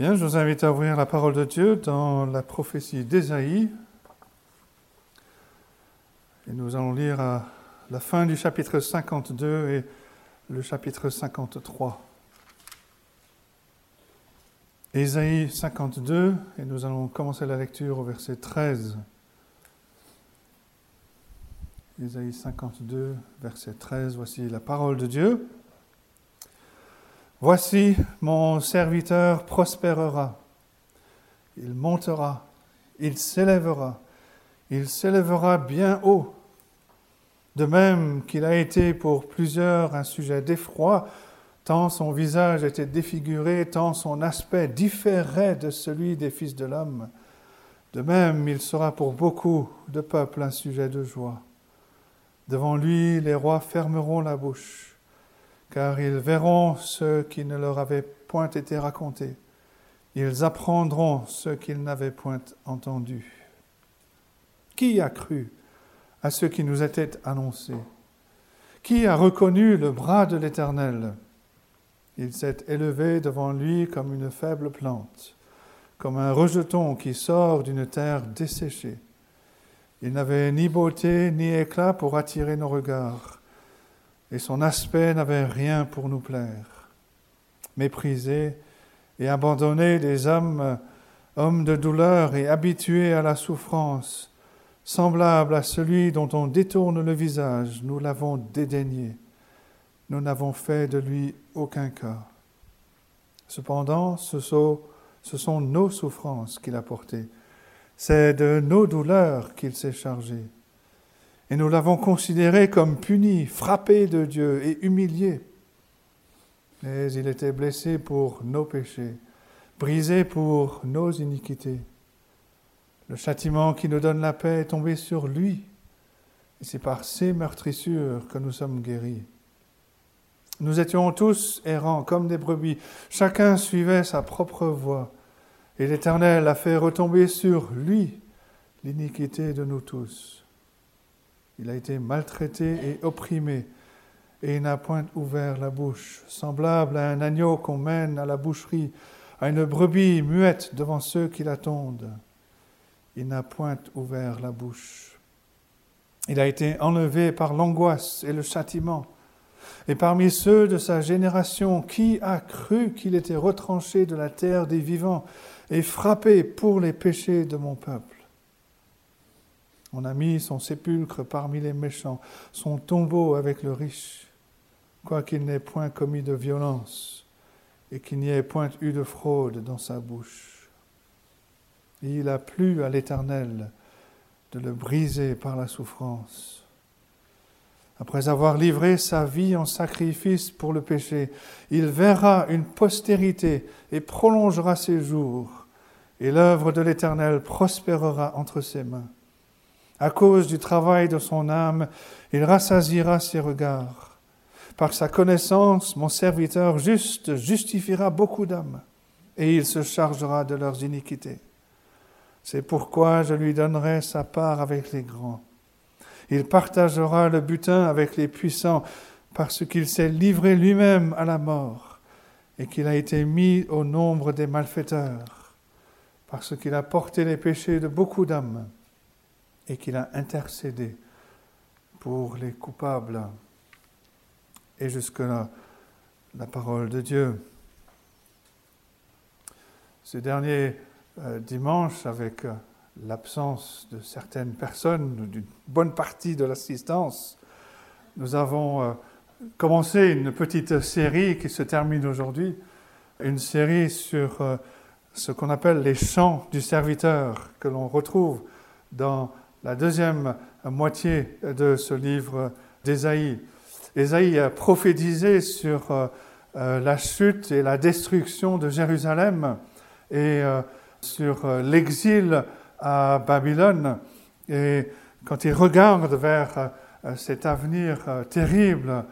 Je vous invite à ouvrir la parole de Dieu dans la prophétie d'Ésaïe. Et nous allons lire à la fin du chapitre 52 et le chapitre 53. Ésaïe 52, et nous allons commencer la lecture au verset 13. Ésaïe 52, verset 13, voici la parole de Dieu. Voici mon serviteur prospérera, il montera, il s'élèvera, il s'élèvera bien haut. De même qu'il a été pour plusieurs un sujet d'effroi, tant son visage était défiguré, tant son aspect différait de celui des fils de l'homme. De même, il sera pour beaucoup de peuples un sujet de joie. Devant lui, les rois fermeront la bouche car ils verront ce qui ne leur avait point été raconté. Ils apprendront ce qu'ils n'avaient point entendu. Qui a cru à ce qui nous était annoncé? Qui a reconnu le bras de l'Éternel? Il s'est élevé devant lui comme une faible plante, comme un rejeton qui sort d'une terre desséchée. Il n'avait ni beauté ni éclat pour attirer nos regards et son aspect n'avait rien pour nous plaire. Méprisé et abandonné des hommes, hommes de douleur et habitués à la souffrance, semblable à celui dont on détourne le visage, nous l'avons dédaigné. Nous n'avons fait de lui aucun cas. Cependant, ce sont nos souffrances qu'il a portées. C'est de nos douleurs qu'il s'est chargé et nous l'avons considéré comme puni, frappé de Dieu et humilié. Mais il était blessé pour nos péchés, brisé pour nos iniquités. Le châtiment qui nous donne la paix est tombé sur lui, et c'est par ses meurtrissures que nous sommes guéris. Nous étions tous errants comme des brebis, chacun suivait sa propre voie, et l'Éternel a fait retomber sur lui l'iniquité de nous tous. Il a été maltraité et opprimé, et il n'a point ouvert la bouche, semblable à un agneau qu'on mène à la boucherie, à une brebis muette devant ceux qui l'attendent. Il n'a point ouvert la bouche. Il a été enlevé par l'angoisse et le châtiment. Et parmi ceux de sa génération, qui a cru qu'il était retranché de la terre des vivants et frappé pour les péchés de mon peuple? On a mis son sépulcre parmi les méchants, son tombeau avec le riche, quoiqu'il n'ait point commis de violence et qu'il n'y ait point eu de fraude dans sa bouche. il a plu à l'Éternel de le briser par la souffrance. Après avoir livré sa vie en sacrifice pour le péché, il verra une postérité et prolongera ses jours, et l'œuvre de l'Éternel prospérera entre ses mains. À cause du travail de son âme, il rassasira ses regards. Par sa connaissance, mon serviteur juste justifiera beaucoup d'âmes, et il se chargera de leurs iniquités. C'est pourquoi je lui donnerai sa part avec les grands. Il partagera le butin avec les puissants, parce qu'il s'est livré lui-même à la mort, et qu'il a été mis au nombre des malfaiteurs, parce qu'il a porté les péchés de beaucoup d'âmes et qu'il a intercédé pour les coupables. Et jusque-là, la parole de Dieu. Ce dernier euh, dimanche, avec euh, l'absence de certaines personnes, d'une bonne partie de l'assistance, nous avons euh, commencé une petite série qui se termine aujourd'hui, une série sur ce qu'on appelle les chants du serviteur, que l'on retrouve dans la deuxième moitié de ce livre d'Ésaïe. Ésaïe a prophétisé sur euh, euh, la chute et la destruction de Jérusalem et euh, sur l'exil à Babylone. Et quand il regarde vers cet avenir terrible,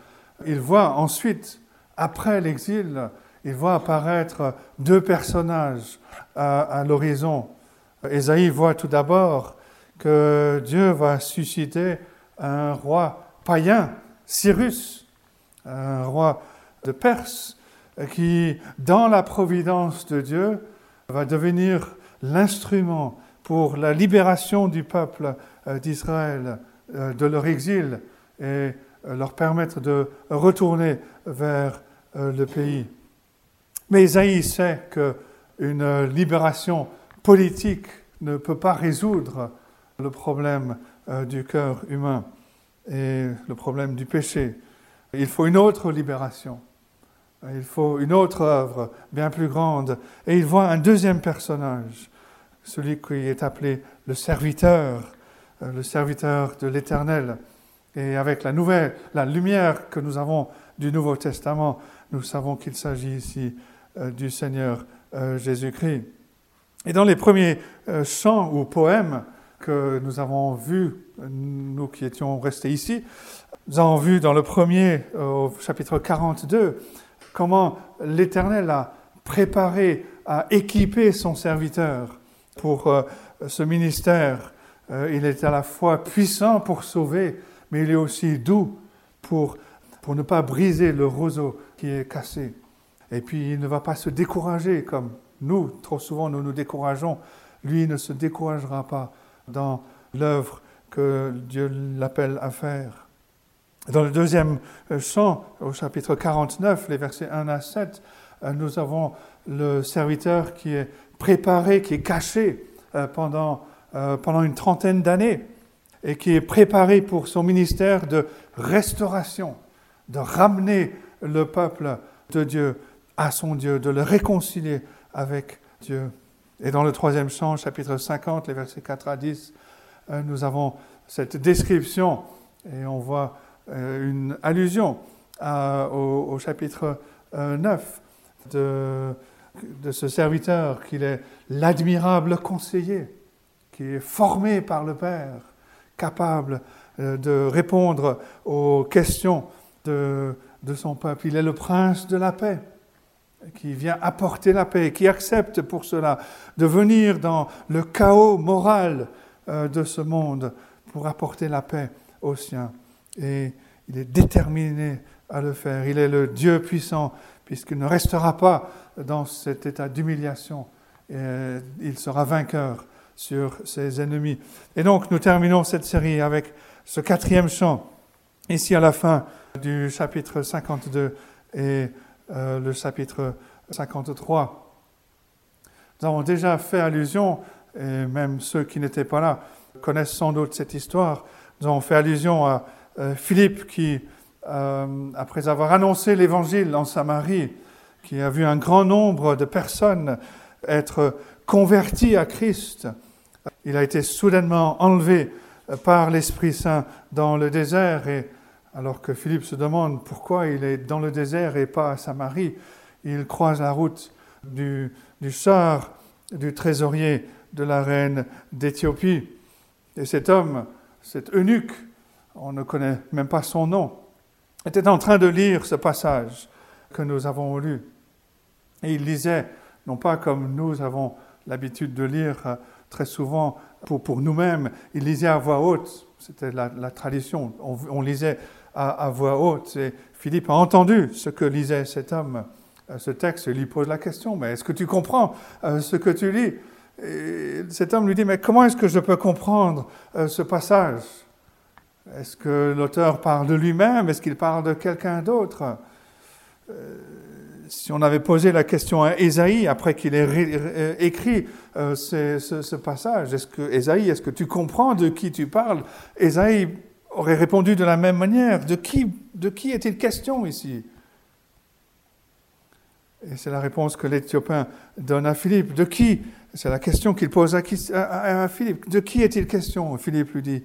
il voit ensuite, après l'exil, il voit apparaître deux personnages à, à l'horizon. Ésaïe voit tout d'abord que Dieu va susciter un roi païen, Cyrus, un roi de Perse, qui, dans la providence de Dieu, va devenir l'instrument pour la libération du peuple euh, d'Israël euh, de leur exil et euh, leur permettre de retourner vers le pays. Mais Isaïe sait qu'une libération politique ne peut pas résoudre le problème du cœur humain et le problème du péché. Il faut une autre libération. Il faut une autre œuvre bien plus grande. Et il voit un deuxième personnage, celui qui est appelé le serviteur, euh, le serviteur de l'Éternel. Et avec la nouvelle, la lumière que nous avons du Nouveau Testament, nous savons qu'il s'agit ici euh, du Seigneur euh, Jésus-Christ. Et dans les premiers chants ou poèmes que nous avons vus, nous qui étions restés ici, nous avons vu dans le premier, au chapitre 42, comment l'Éternel a préparé, a équipé son serviteur pour euh, ce ministère. Euh, il est à la fois puissant pour sauver, mais il est aussi doux pour, pour ne pas briser le roseau qui est cassé. Et puis il ne va pas se décourager comme nous, trop souvent nous nous décourageons. Lui ne se découragera pas dans l'œuvre que Dieu l'appelle à faire. Dans le deuxième euh, chant, au chapitre 49, les versets 1 à 7, euh, nous avons le serviteur qui est préparé, qui est caché euh, pendant, pendant une trentaine d'années et qui est préparé pour son ministère de restauration, de ramener le peuple de Dieu à son Dieu, de le réconcilier avec Dieu. Et dans le troisième chant, chapitre 50, les versets 4 à 10, nous avons cette description et on voit euh, une allusion au, chapitre 9 euh, de, ce serviteur qu'il est l'admirable conseiller, qui est formé par le Père, capable euh, de répondre aux questions de son peuple. Il est le prince de la paix qui vient apporter la paix, qui accepte pour cela de venir dans le chaos moral de ce monde pour apporter la paix aux siens et il est déterminé à le faire. Il est le Dieu puissant, puisqu'il ne restera pas dans cet état d'humiliation. Il sera vainqueur sur ses ennemis. Et donc, nous terminons cette série avec ce quatrième chant, ici à la fin du chapitre 52 et euh, le chapitre 53. Nous avons déjà fait allusion, et même ceux qui n'étaient pas là connaissent sans doute cette histoire, nous avons fait allusion à euh, Philippe qui, euh, après avoir annoncé l'évangile en Samarie, qui a vu un grand nombre de personnes être converties à Christ, il a été soudainement enlevé par l'Esprit Saint dans le désert et alors que Philippe se demande pourquoi il est dans le désert et pas à Samarie, il croise la route du, du du trésorier de la reine d'Éthiopie. Et cet homme, cet eunuque, on ne connaît même pas son nom, était en train de lire ce passage que nous avons lu. Et il lisait, non pas comme nous avons l'habitude de lire euh, très souvent pour, pour nous-mêmes, il lisait à voix haute, c'était la, tradition, on, lisait à, voix haute, et Philippe a entendu ce que lisait cet homme, euh, ce texte, il lui pose la question, mais est-ce que tu comprends euh, ce que tu lis? Et Cet homme lui dit, mais comment est-ce que je peux comprendre ce passage? Est-ce que l'auteur parle de lui-même? Est-ce qu'il parle de quelqu'un d'autre? Euh, Si on avait posé la question à Ésaïe après qu'il ait euh, écrit euh, ce, passage, est-ce que Ésaïe, est-ce que tu comprends de qui tu parles? Ésaïe aurait répondu de la même manière. De qui, est-il question ici? Et c'est la réponse que l'Éthiopien donne à Philippe. De qui? C'est la question qu'il pose à, Philippe. De qui est-il question? Philippe lui dit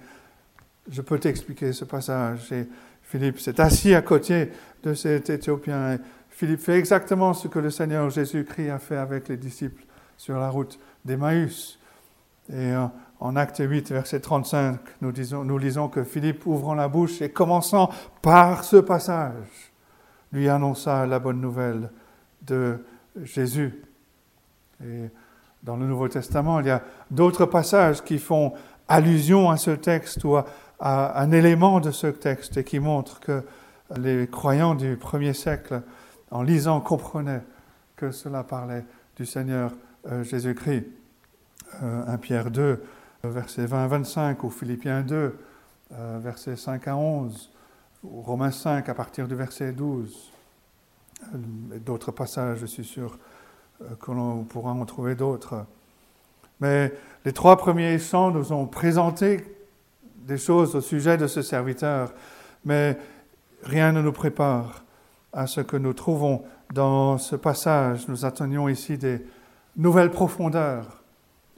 je peux t'expliquer ce passage. Et Philippe s'est assis à côté de cet Éthiopien. Philippe fait exactement ce que le Seigneur Jésus-Christ a fait avec les disciples sur la route d'Emmaüs. Et en acte 8, verset 35, nous, disons, nous lisons que Philippe, ouvrant la bouche et commençant par ce passage, lui annonça la bonne nouvelle de Jésus. Et dans le Nouveau Testament, il y a d'autres passages qui font allusion à ce texte ou à, un élément de ce texte qui montre que les croyants du premier siècle, en lisant, comprenaient que cela parlait du Seigneur euh, Jésus-Christ. 1 Pierre 2, versets 20 à 25, ou Philippiens 2, versets 5 à 11, ou Romains 5 à partir du verset 12. D'autres passages, je suis sûr que l'on pourra en trouver d'autres. Mais les trois premiers chants nous ont présenté des choses au sujet de ce serviteur, mais rien ne nous prépare à ce que nous trouvons dans ce passage. Nous attendions ici des nouvelles profondeurs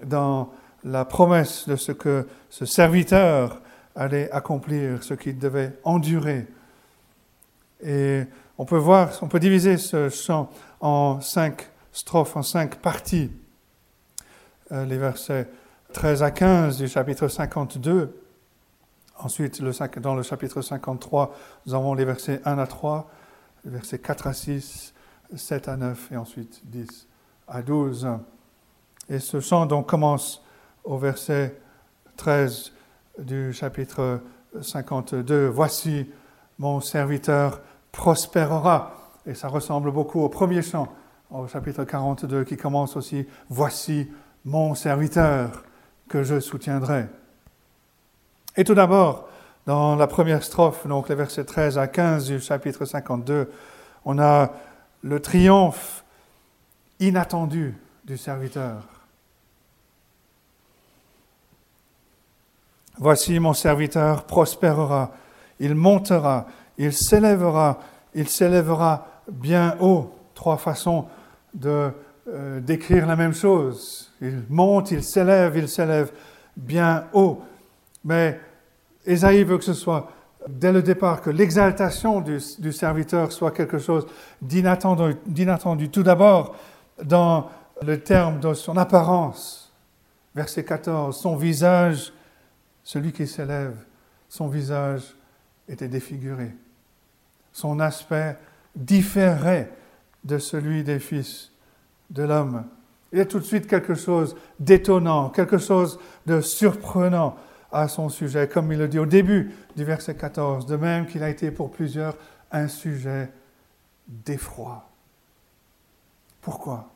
dans la promesse de ce que ce serviteur allait accomplir, ce qu'il devait endurer. Et on peut diviser ce chant en cinq strophes, en cinq parties. Euh, les versets 13 à 15 du chapitre 52. Ensuite, dans le chapitre 53, nous avons les versets 1 à 3, les versets 4 à 6, 7 à 9 et ensuite 10 à 12. Et ce chant commence au verset 13 du chapitre 52. Voici mon serviteur prospérera. Et ça ressemble beaucoup au premier chant, au chapitre 42, qui commence aussi Voici mon serviteur que je soutiendrai. Et tout d'abord, dans la première strophe, donc les versets 13 à 15 du chapitre 52, on a le triomphe inattendu du serviteur. Voici mon serviteur prospérera, il montera, il s'élèvera, il s'élèvera bien haut. Trois façons de euh, décrire la même chose. Il monte, il s'élève, il s'élève bien haut. Mais Esaïe veut que ce soit dès le départ, que l'exaltation du, serviteur soit quelque chose d'inattendu. Tout d'abord, dans le terme de son apparence. Verset 14, son visage, celui qui s'élève, son visage était défiguré. Son aspect différait de celui des fils de l'homme. Il y a tout de suite quelque chose d'étonnant, quelque chose de surprenant à son sujet, comme il le dit au début du verset 14, de même qu'il a été pour plusieurs un sujet d'effroi. Pourquoi?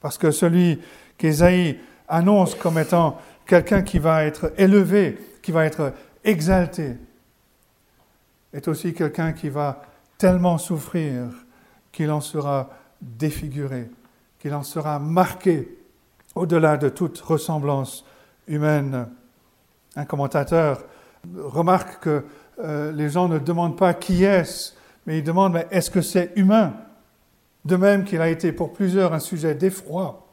Parce que celui qu'Ésaïe annonce comme étant quelqu'un qui va être élevé, qui va être exalté, est aussi quelqu'un qui va tellement souffrir qu'il en sera défiguré, qu'il en sera marqué au-delà de toute ressemblance humaine. Un commentateur remarque que euh, les gens ne demandent pas qui est-ce, mais ils demandent mais est-ce que c'est humain? De même qu'il a été pour plusieurs un sujet d'effroi,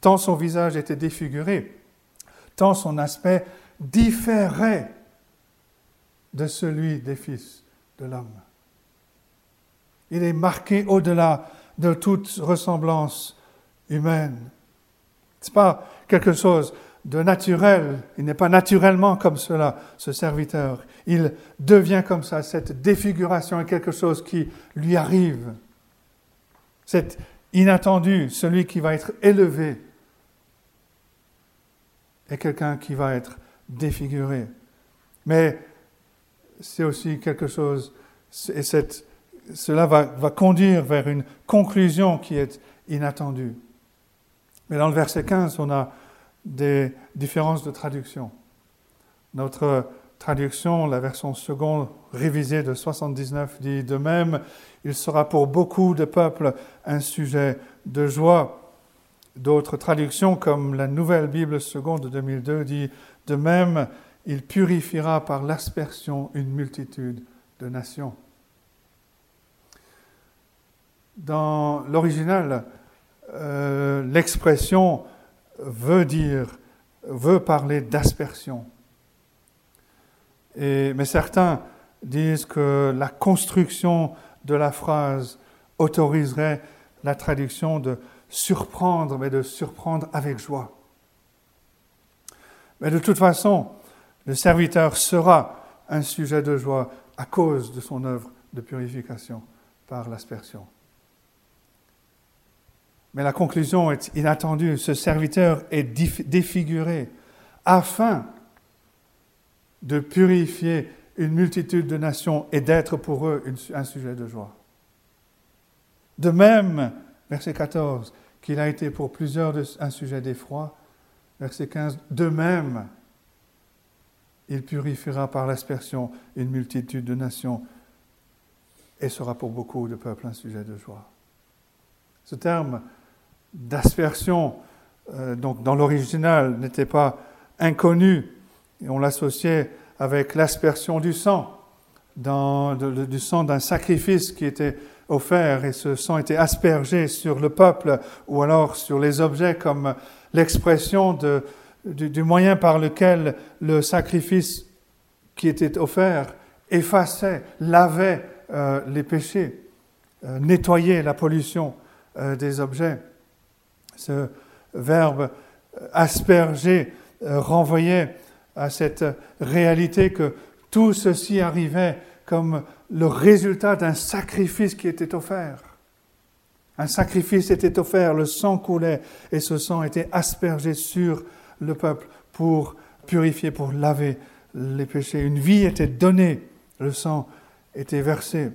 tant son visage était défiguré, tant son aspect différait de celui des fils de l'homme. Il est marqué au-delà de toute ressemblance humaine. Ce n'est pas quelque chose de naturel. Il n'est pas naturellement comme cela, ce serviteur. Il devient comme ça. Cette défiguration est quelque chose qui lui arrive. C'est inattendu. Celui qui va être élevé est quelqu'un qui va être défiguré. Mais c'est aussi quelque chose, et cela va, conduire vers une conclusion qui est inattendue. Mais dans le verset 15, on a des différences de traduction. Notre traduction, la version seconde révisée de 79, dit de même, il sera pour beaucoup de peuples un sujet de joie. D'autres traductions, comme la Nouvelle Bible seconde de 2002, dit de même, il purifiera par l'aspersion une multitude de nations. Dans l'original, euh, l'expression veut dire, veut parler d'aspersion. mais certains disent que la construction de la phrase autoriserait la traduction de surprendre, mais de surprendre avec joie. Mais de toute façon, le serviteur sera un sujet de joie à cause de son œuvre de purification par l'aspersion. Mais la conclusion est inattendue. Ce serviteur est défiguré afin de purifier une multitude de nations et d'être pour eux un sujet de joie. De même verset 14, qu'il a été pour plusieurs un sujet d'effroi. Verset 15, de même, il purifiera par l'aspersion une multitude de nations et sera pour beaucoup de peuples un sujet de joie. Ce terme d'aspersion, euh, donc dans l'original, n'était pas inconnu et on l'associait avec l'aspersion du sang, du sang d'un sacrifice qui était offert et ce sang était aspergé sur le peuple ou alors sur les objets comme l'expression du, moyen par lequel le sacrifice qui était offert effaçait, lavait euh, les péchés, euh, nettoyait la pollution euh, des objets. Ce verbe asperger renvoyait à cette réalité que tout ceci arrivait comme le résultat d'un sacrifice qui était offert. Un sacrifice était offert, le sang coulait et ce sang était aspergé sur le peuple pour purifier, pour laver les péchés. Une vie était donnée, le sang était versé.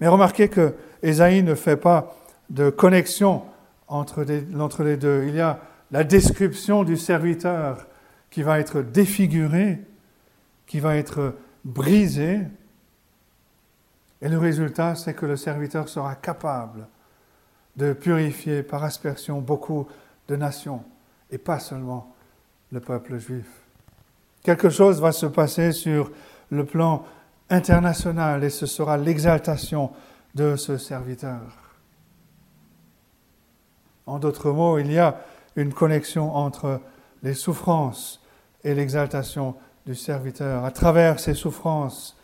Mais remarquez que Ésaïe ne fait pas de connexion entre entre les deux. Il y a la description du serviteur qui va être défiguré, qui va être brisé, et le résultat, c'est que le serviteur sera capable de purifier par aspersion beaucoup de nations, et pas seulement le peuple juif. Quelque chose va se passer sur le plan international, et ce sera l'exaltation de ce serviteur. En d'autres mots, il y a une connexion entre les souffrances et l'exaltation du serviteur. À travers ces souffrances,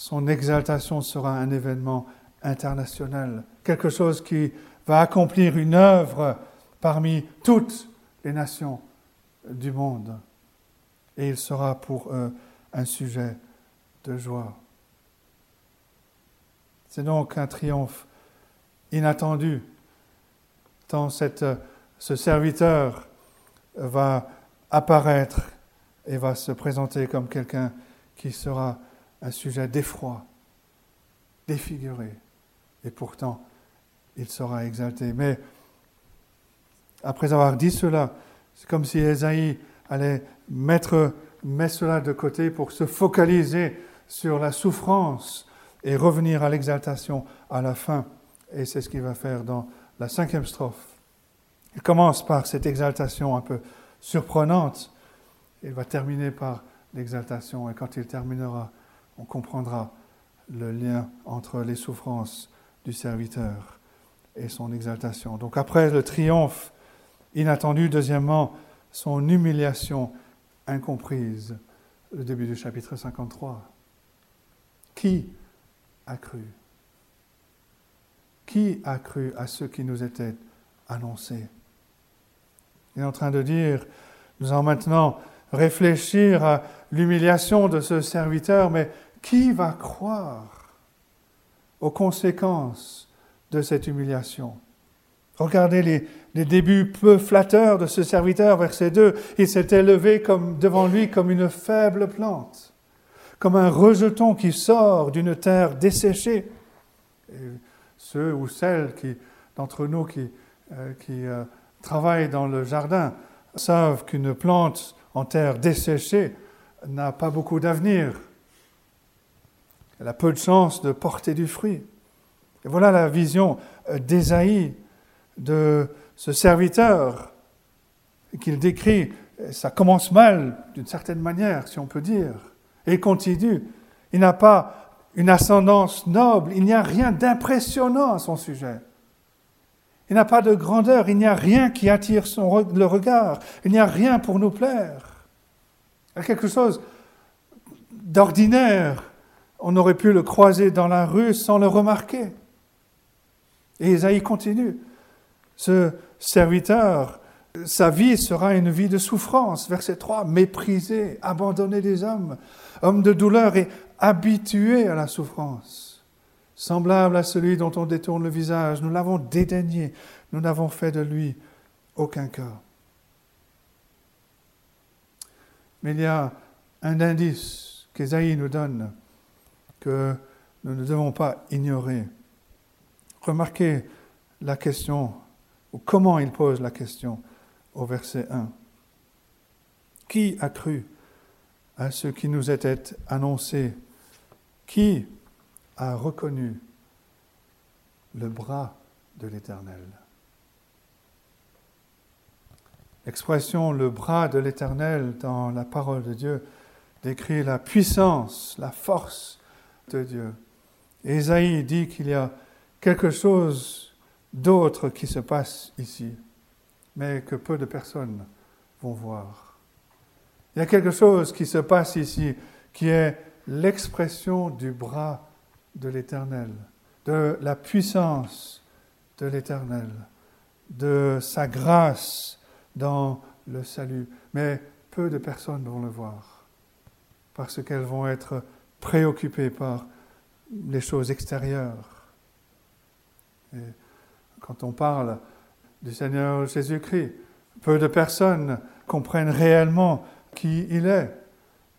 son exaltation sera un événement international, quelque chose qui va accomplir une œuvre parmi toutes les nations du monde. Et il sera pour eux un sujet de joie. C'est donc un triomphe inattendu, tant ce serviteur va apparaître et va se présenter comme quelqu'un qui sera un sujet d'effroi, défiguré, et pourtant il sera exalté. Mais après avoir dit cela, c'est comme si Esaïe allait mettre, mettre cela de côté pour se focaliser sur la souffrance et revenir à l'exaltation à la fin. Et c'est ce qu'il va faire dans la cinquième strophe. Il commence par cette exaltation un peu surprenante. Il va terminer par l'exaltation. Et quand il terminera, on comprendra le lien entre les souffrances du serviteur et son exaltation. Donc après le triomphe inattendu, deuxièmement, son humiliation incomprise, le début du chapitre 53. Qui a cru? Qui a cru à ce qui nous était annoncé? Il est en train de dire, nous allons maintenant réfléchir à l'humiliation de ce serviteur, mais qui va croire aux conséquences de cette humiliation? Regardez les, débuts peu flatteurs de ce serviteur, verset 2. Il s'est élevé devant lui comme une faible plante, comme un rejeton qui sort d'une terre desséchée. Ceux ou celles qui, d'entre nous qui, euh, euh, travaillent dans le jardin savent qu'une plante en terre desséchée n'a pas beaucoup d'avenir. Elle a peu de chances de porter du fruit. Et voilà la vision euh, d'Ésaïe de ce serviteur qu'il décrit. Ça commence mal, d'une certaine manière, si on peut dire, et il continue. Il n'a pas une ascendance noble, il n'y a rien d'impressionnant à son sujet. Il n'a pas de grandeur, il n'y a rien qui attire son, le regard, il n'y a rien pour nous plaire. Il y a quelque chose d'ordinaire on aurait pu le croiser dans la rue sans le remarquer. Et Isaïe continue. Ce serviteur, sa vie sera une vie de souffrance. Verset 3, méprisé, abandonné des hommes, homme de douleur et habitué à la souffrance. Semblable à celui dont on détourne le visage, nous l'avons dédaigné, nous n'avons fait de lui aucun cas. Mais il y a un indice qu'Ésaïe nous donne que nous ne devons pas ignorer. Remarquez la question, ou comment il pose la question au verset 1. Qui a cru à ce qui nous était annoncé? Qui a reconnu le bras de l'Éternel? L'expression le bras de l'Éternel dans la parole de Dieu décrit la puissance, la force de Dieu. Ésaïe dit qu'il y a quelque chose d'autre qui se passe ici, mais que peu de personnes vont voir. Il y a quelque chose qui se passe ici qui est l'expression du bras de l'Éternel, de la puissance de l'Éternel, de sa grâce dans le salut. Mais peu de personnes vont le voir parce qu'elles vont être préoccupées par les choses extérieures. Quand on parle du Seigneur Jésus-Christ, peu de personnes comprennent réellement qui il est.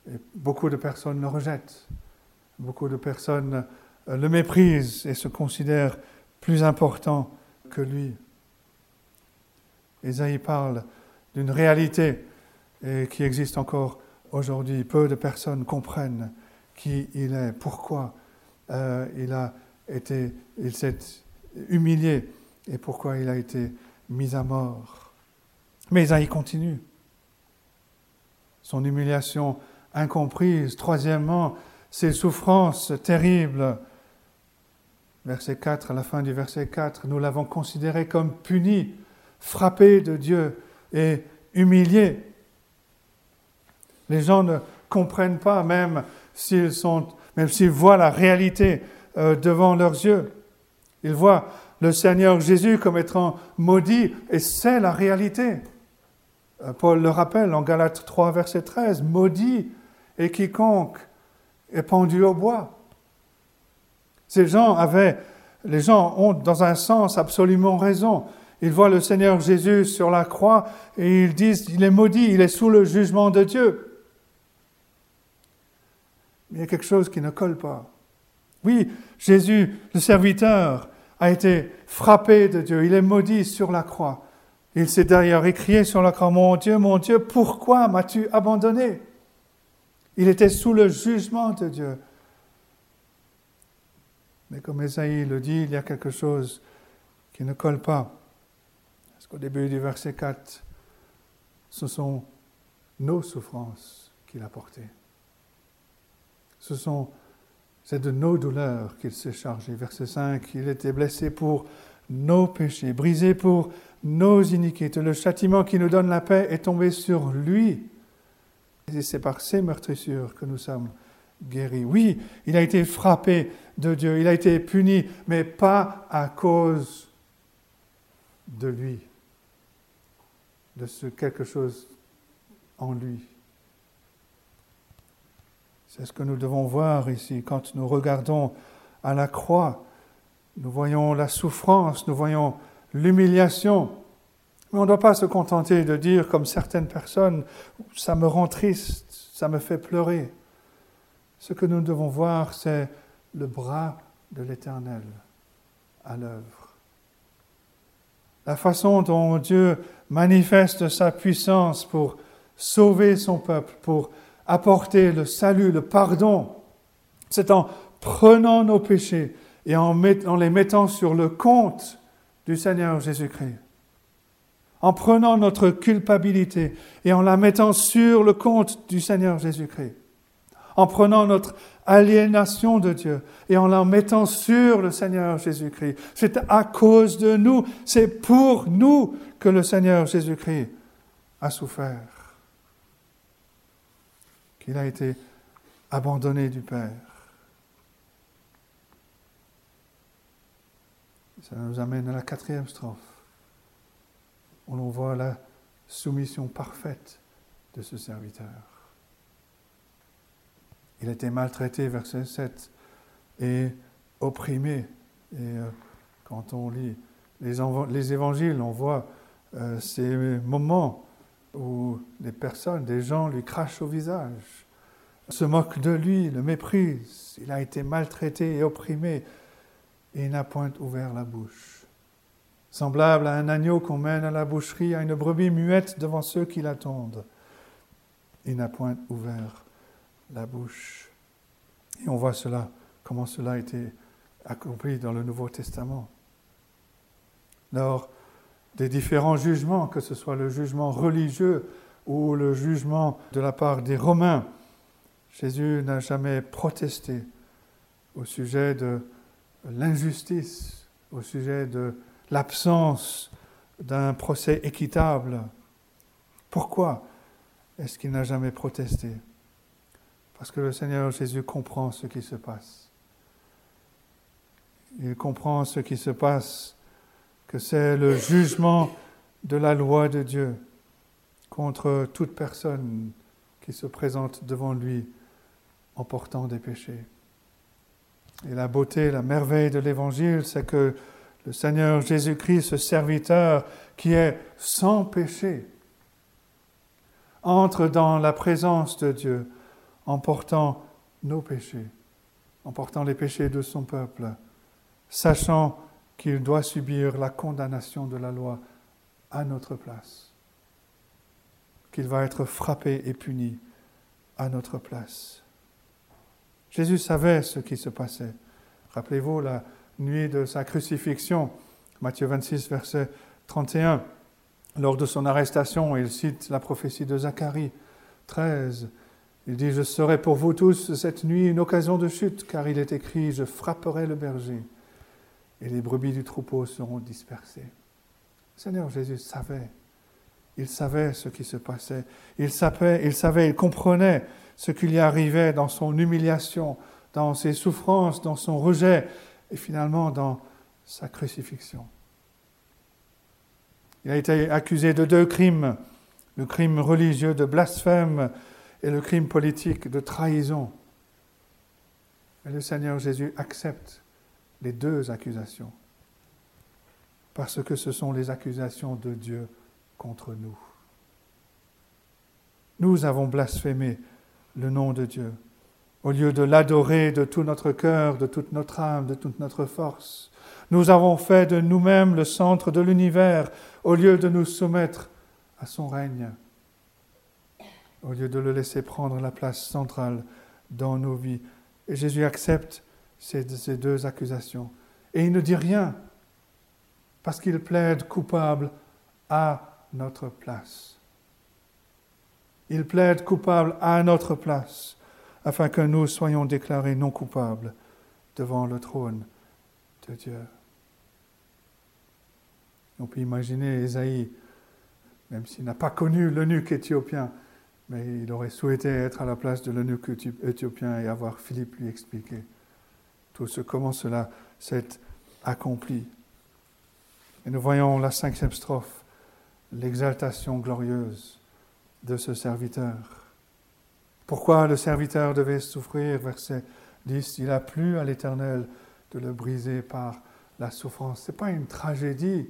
Et beaucoup de personnes le rejettent. Beaucoup de personnes le méprisent et se considèrent plus important que lui. Isaïe parle d'une réalité qui existe encore aujourd'hui. Peu de personnes comprennent qui il est, pourquoi euh, il a été, il s'est humilié et pourquoi il a été mis à mort. Mais Isaïe continue. Son humiliation incomprise. Troisièmement, ses souffrances terribles. Verset 4, à la fin du verset 4, nous l'avons considéré comme puni, frappé de Dieu et humilié. Les gens ne comprennent pas, même même s'ils voient la réalité euh, devant leurs yeux. Ils voient le Seigneur Jésus comme étant maudit, et c'est la réalité. Euh, Paul le rappelle en Galates 3, verset 13, maudit et quiconque est pendu au bois. Ces gens avaient, les gens ont dans un sens absolument raison. Ils voient le Seigneur Jésus sur la croix et ils disent, il est maudit, il est sous le jugement de Dieu. Il y a quelque chose qui ne colle pas. Oui, Jésus, le serviteur, a été frappé de Dieu, il est maudit sur la croix. Il s'est d'ailleurs écrié sur la croix, Mon Dieu, mon Dieu, pourquoi m'as-tu abandonné? Il était sous le jugement de Dieu. Mais comme Esaïe le dit, il y a quelque chose qui ne colle pas. Parce qu'au début du verset 4, ce sont nos souffrances qu'il a portées. Ce sont, c'est de nos douleurs qu'il s'est chargé. Verset 5, il était blessé pour nos péchés, brisé pour nos iniquités. Le châtiment qui nous donne la paix est tombé sur lui. Et c'est par ses meurtrissures que nous sommes guéris. Oui, il a été frappé de Dieu, il a été puni, mais pas à cause de lui, de ce quelque chose en lui. C'est ce que nous devons voir ici quand nous regardons à la croix. Nous voyons la souffrance, nous voyons l'humiliation. Mais on ne doit pas se contenter de dire, comme certaines personnes, ça me rend triste, ça me fait pleurer. Ce que nous devons voir, c'est le bras de l'Éternel à l'œuvre. La façon dont Dieu manifeste sa puissance pour sauver son peuple, pour apporter le salut, le pardon, c'est en prenant nos péchés et en, les mettant sur le compte du Seigneur Jésus-Christ. En prenant notre culpabilité et en la mettant sur le compte du Seigneur Jésus-Christ. En prenant notre aliénation de Dieu et en la mettant sur le Seigneur Jésus-Christ. C'est à cause de nous, c'est pour nous que le Seigneur Jésus-Christ a souffert. Qu'il a été abandonné du Père. Ça nous amène à la quatrième strophe, où l'on voit la soumission parfaite de ce serviteur. Il était maltraité, verset 7, et opprimé. Et euh, quand on lit les, évangiles, on voit euh, ces moments où les personnes, des gens lui crachent au visage, se moquent de lui, le méprisent. Il a été maltraité et opprimé et il n'a point ouvert la bouche. semblable à un agneau qu'on mène à la boucherie, à une brebis muette devant ceux qui l'attendent. Il n'a point ouvert la bouche. Et on voit cela, comment cela a été accompli dans le Nouveau Testament. Lors des différents jugements, que ce soit le jugement religieux ou le jugement de la part des Romains, Jésus n'a jamais protesté au sujet de l'injustice, au sujet de l'absence d'un procès équitable. Pourquoi est-ce qu'il n'a jamais protesté? Parce que le Seigneur Jésus comprend ce qui se passe. Il comprend ce qui se passe, que c'est le jugement de la loi de Dieu contre toute personne qui se présente devant lui en portant des péchés. Et la beauté, la merveille de l'Évangile, c'est que le Seigneur Jésus-Christ, ce serviteur qui est sans péché, entre dans la présence de Dieu en portant nos péchés, en portant les péchés de son peuple, sachant qu'il doit subir la condamnation de la loi à notre place, qu'il va être frappé et puni à notre place. Jésus savait ce qui se passait. Rappelez-vous la nuit de sa crucifixion, Matthieu 26, verset 31. Lors de son arrestation, il cite la prophétie de Zacharie 13. Il dit, Je serai pour vous tous cette nuit une occasion de chute, car il est écrit, Je frapperai le berger, et les brebis du troupeau seront dispersées. Seigneur Jésus savait, il savait ce qui se passait, il savait, il comprenait ce qui lui arrivait dans son humiliation, dans ses souffrances, dans son rejet et finalement dans sa crucifixion. Il a été accusé de deux crimes, le crime religieux de blasphème et le crime politique de trahison. Mais le Seigneur Jésus accepte les deux accusations parce que ce sont les accusations de Dieu contre nous. Nous avons blasphémé le nom de Dieu. Au lieu de l'adorer de tout notre cœur, de toute notre âme, de toute notre force, nous avons fait de nous-mêmes le centre de l'univers au lieu de nous soumettre à son règne, au lieu de le laisser prendre la place centrale dans nos vies. Et Jésus accepte ces, ces deux accusations. Et il ne dit rien parce qu'il plaide coupable à notre place. Il plaide coupable à notre place, afin que nous soyons déclarés non coupables devant le trône de Dieu. On peut imaginer Esaïe, même s'il n'a pas connu l'eunuque éthiopien, mais il aurait souhaité être à la place de l'eunuque éthiopien et avoir Philippe lui expliquer tout ce, comment cela s'est accompli. Et nous voyons la cinquième strophe, l'exaltation glorieuse de ce serviteur. Pourquoi le serviteur devait souffrir Verset 10, il a plu à l'Éternel de le briser par la souffrance. Ce n'est pas une tragédie,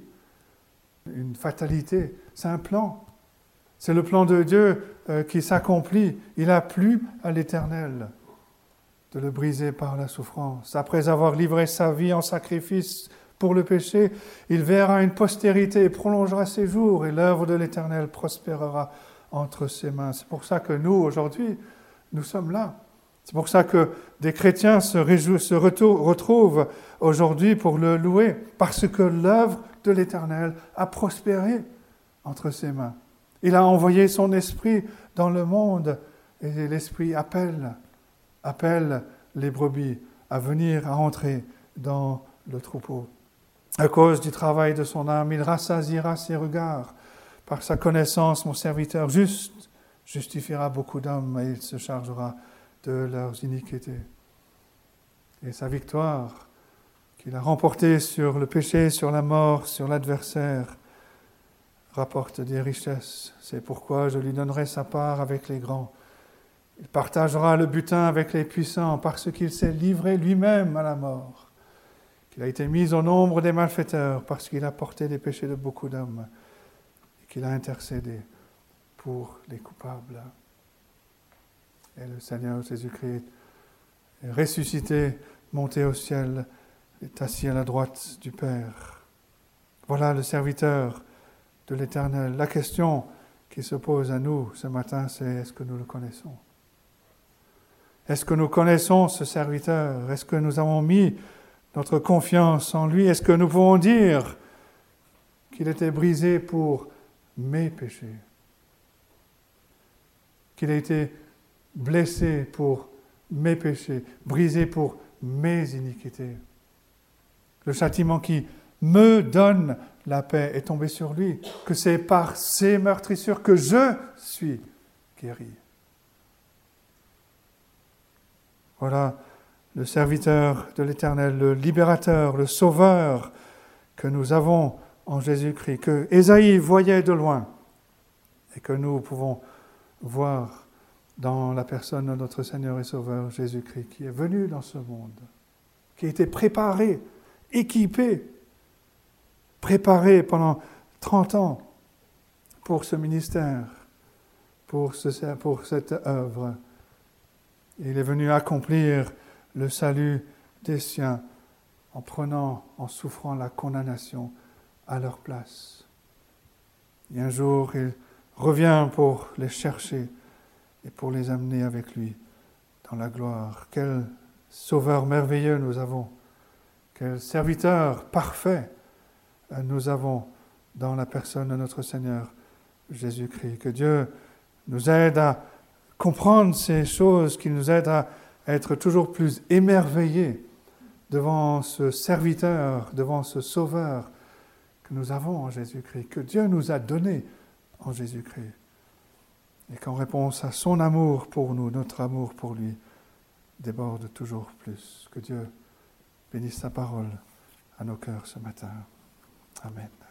une fatalité, c'est un plan. C'est le plan de Dieu euh, qui s'accomplit. Il a plu à l'Éternel de le briser par la souffrance. Après avoir livré sa vie en sacrifice pour le péché, il verra une postérité et prolongera ses jours et l'œuvre de l'Éternel prospérera entre ses mains. C'est pour ça que nous, aujourd'hui, nous sommes là. C'est pour ça que des chrétiens se, retrouvent aujourd'hui pour le louer, parce que l'œuvre de l'Éternel a prospéré entre ses mains. Il a envoyé son esprit dans le monde et l'esprit appelle, appelle les brebis à venir, à entrer dans le troupeau. À cause du travail de son âme, il rassasira ses regards par sa connaissance, mon serviteur juste justifiera beaucoup d'hommes et il se chargera de leurs iniquités. Et sa victoire qu'il a remportée sur le péché, sur la mort, sur l'adversaire, rapporte des richesses. C'est pourquoi je lui donnerai sa part avec les grands. Il partagera le butin avec les puissants parce qu'il s'est livré lui-même à la mort, qu'il a été mis au nombre des malfaiteurs parce qu'il a porté les péchés de beaucoup d'hommes qu'il a intercédé pour les coupables. Et le Seigneur Jésus-Christ est ressuscité, monté au ciel, est assis à la droite du Père. Voilà le serviteur de l'Éternel. La question qui se pose à nous ce matin, c'est est-ce que nous le connaissons? Est-ce que nous connaissons ce serviteur? Est-ce que nous avons mis notre confiance en lui Est-ce que nous pouvons dire qu'il était brisé pour mes péchés Qu'il a été blessé pour mes péchés, brisé pour mes iniquités? Le châtiment qui me donne la paix est tombé sur lui, que c'est par ses meurtrissures que je suis guéri. Voilà le serviteur de l'Éternel, le libérateur, le sauveur que nous avons en Jésus-Christ, que Ésaïe voyait de loin et que nous pouvons voir dans la personne de notre Seigneur et Sauveur Jésus-Christ, qui est venu dans ce monde, qui a été préparé, équipé préparé pendant 30 ans pour ce ministère, pour, pour cette œuvre. Il est venu accomplir le salut des siens en prenant, en souffrant la condamnation à leur place. Et un jour, il revient pour les chercher et pour les amener avec lui dans la gloire. Quel sauveur merveilleux nous avons, quel serviteur parfait nous avons dans la personne de notre Seigneur Jésus-Christ. Que Dieu nous aide à comprendre ces choses, qu'il nous aide à être toujours plus émerveillés devant ce serviteur, devant ce sauveur que nous avons en Jésus-Christ, que Dieu nous a donné en Jésus-Christ. Et qu'en réponse à son amour pour nous, notre amour pour lui déborde toujours plus. Que Dieu bénisse sa parole à nos cœurs ce matin. Amen.